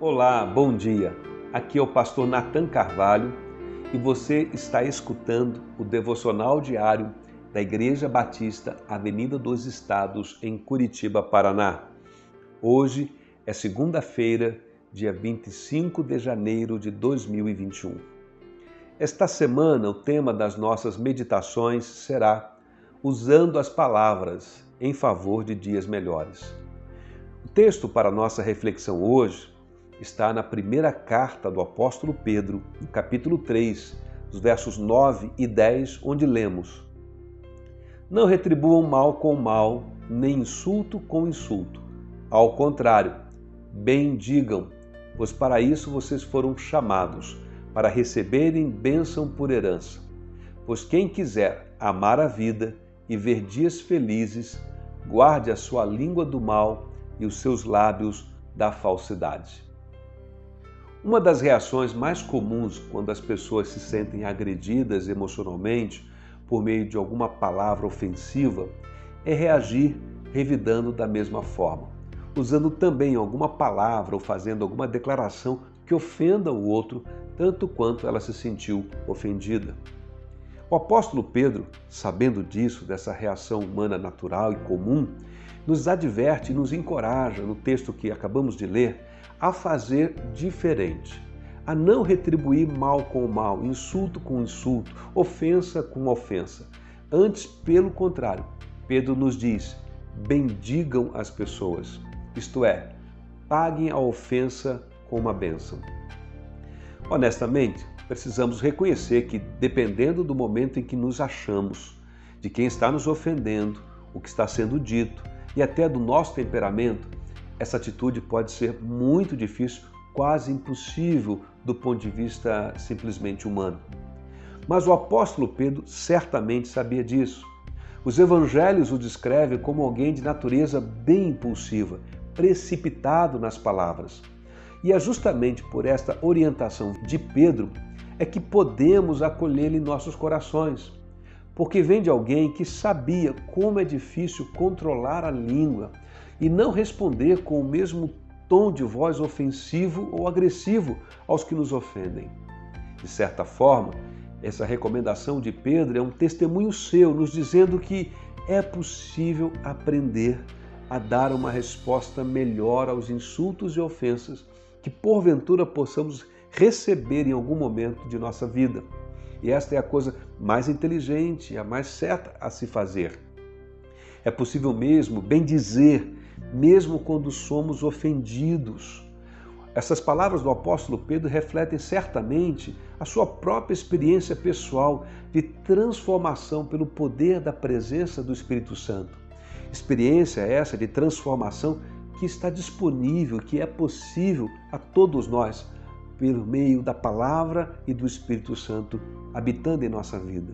Olá, bom dia. Aqui é o pastor Nathan Carvalho e você está escutando o devocional diário da Igreja Batista Avenida dos Estados, em Curitiba, Paraná. Hoje é segunda-feira, dia 25 de janeiro de 2021. Esta semana, o tema das nossas meditações será Usando as Palavras em favor de dias melhores. O texto para nossa reflexão hoje está na primeira carta do apóstolo Pedro, no capítulo 3, os versos 9 e 10, onde lemos: Não retribuam mal com mal, nem insulto com insulto. Ao contrário, bem digam, pois para isso vocês foram chamados, para receberem bênção por herança. Pois quem quiser amar a vida e ver dias felizes, guarde a sua língua do mal e os seus lábios da falsidade. Uma das reações mais comuns quando as pessoas se sentem agredidas emocionalmente por meio de alguma palavra ofensiva é reagir revidando da mesma forma, usando também alguma palavra ou fazendo alguma declaração que ofenda o outro tanto quanto ela se sentiu ofendida. O apóstolo Pedro, sabendo disso, dessa reação humana natural e comum, nos adverte e nos encoraja, no texto que acabamos de ler, a fazer diferente, a não retribuir mal com mal, insulto com insulto, ofensa com ofensa. Antes, pelo contrário, Pedro nos diz: bendigam as pessoas, isto é, paguem a ofensa com uma bênção. Honestamente, precisamos reconhecer que, dependendo do momento em que nos achamos, de quem está nos ofendendo, o que está sendo dito e até do nosso temperamento, essa atitude pode ser muito difícil, quase impossível do ponto de vista simplesmente humano. Mas o apóstolo Pedro certamente sabia disso. Os evangelhos o descrevem como alguém de natureza bem impulsiva, precipitado nas palavras. E é justamente por esta orientação de Pedro é que podemos acolhê-lo em nossos corações, porque vem de alguém que sabia como é difícil controlar a língua e não responder com o mesmo tom de voz ofensivo ou agressivo aos que nos ofendem. De certa forma, essa recomendação de Pedro é um testemunho seu, nos dizendo que é possível aprender a dar uma resposta melhor aos insultos e ofensas que porventura possamos receber em algum momento de nossa vida. E esta é a coisa mais inteligente, a mais certa a se fazer. É possível mesmo bem dizer mesmo quando somos ofendidos. Essas palavras do apóstolo Pedro refletem certamente a sua própria experiência pessoal de transformação pelo poder da presença do Espírito Santo. Experiência essa de transformação que está disponível, que é possível a todos nós, pelo meio da palavra e do Espírito Santo habitando em nossa vida.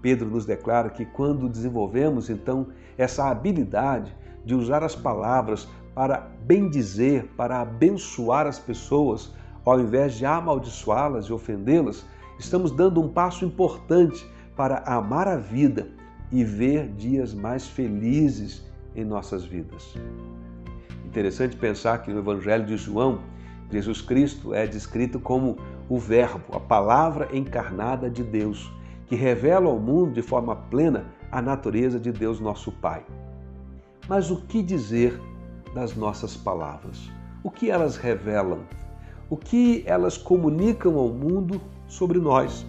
Pedro nos declara que quando desenvolvemos então essa habilidade de usar as palavras para bendizer, para abençoar as pessoas, ao invés de amaldiçoá-las e ofendê-las, estamos dando um passo importante para amar a vida e ver dias mais felizes em nossas vidas. Interessante pensar que no Evangelho de João, Jesus Cristo é descrito como o Verbo, a palavra encarnada de Deus, que revela ao mundo de forma plena a natureza de Deus nosso Pai. Mas o que dizer das nossas palavras? O que elas revelam? O que elas comunicam ao mundo sobre nós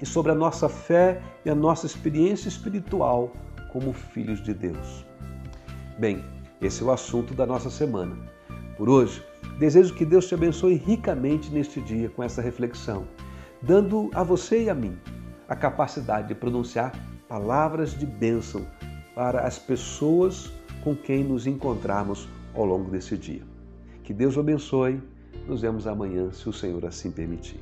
e sobre a nossa fé e a nossa experiência espiritual como filhos de Deus? Bem, esse é o assunto da nossa semana. Por hoje, desejo que Deus te abençoe ricamente neste dia com essa reflexão, dando a você e a mim a capacidade de pronunciar palavras de bênção para as pessoas com quem nos encontrarmos ao longo desse dia. Que Deus o abençoe. Nos vemos amanhã, se o Senhor assim permitir.